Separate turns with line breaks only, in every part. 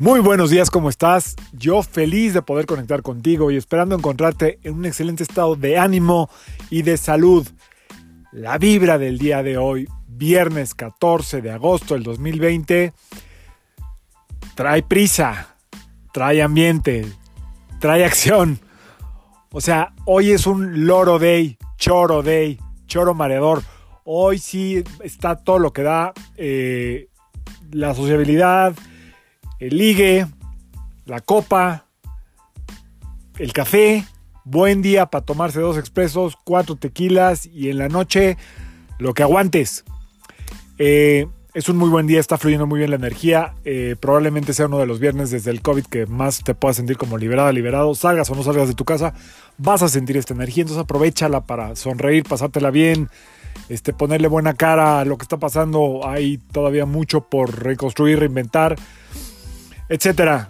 Muy buenos días, ¿cómo estás? Yo feliz de poder conectar contigo y esperando encontrarte en un excelente estado de ánimo y de salud. La vibra del día de hoy, viernes 14 de agosto del 2020, trae prisa, trae ambiente, trae acción. O sea, hoy es un loro day, choro day, choro mareador. Hoy sí está todo lo que da eh, la sociabilidad, el ligue, la copa, el café. Buen día para tomarse dos expresos, cuatro tequilas y en la noche lo que aguantes. Eh, es un muy buen día, está fluyendo muy bien la energía. Eh, probablemente sea uno de los viernes desde el COVID que más te puedas sentir como liberada, liberado. Salgas o no salgas de tu casa, vas a sentir esta energía. Entonces aprovechala para sonreír, pasártela bien, este, ponerle buena cara a lo que está pasando. Hay todavía mucho por reconstruir, reinventar etcétera.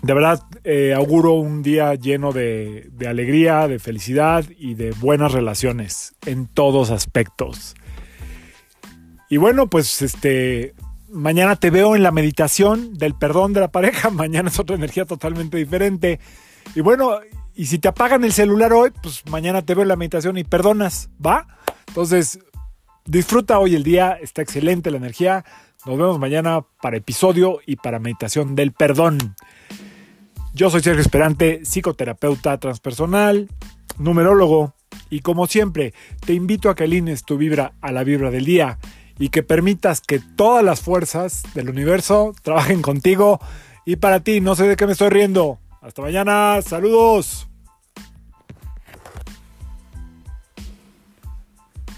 De verdad, eh, auguro un día lleno de, de, alegría, de felicidad y de buenas relaciones en todos aspectos. Y bueno, pues este, mañana te veo en la meditación del perdón de la pareja. Mañana es otra energía totalmente diferente. Y bueno, y si te apagan el celular hoy, pues mañana te veo en la meditación y perdonas, ¿va? Entonces, disfruta hoy el día, está excelente la energía. Nos vemos mañana para episodio y para meditación del perdón. Yo soy Sergio Esperante, psicoterapeuta transpersonal, numerólogo, y como siempre, te invito a que alines tu vibra a la vibra del día y que permitas que todas las fuerzas del universo trabajen contigo y para ti. No sé de qué me estoy riendo. Hasta mañana, saludos.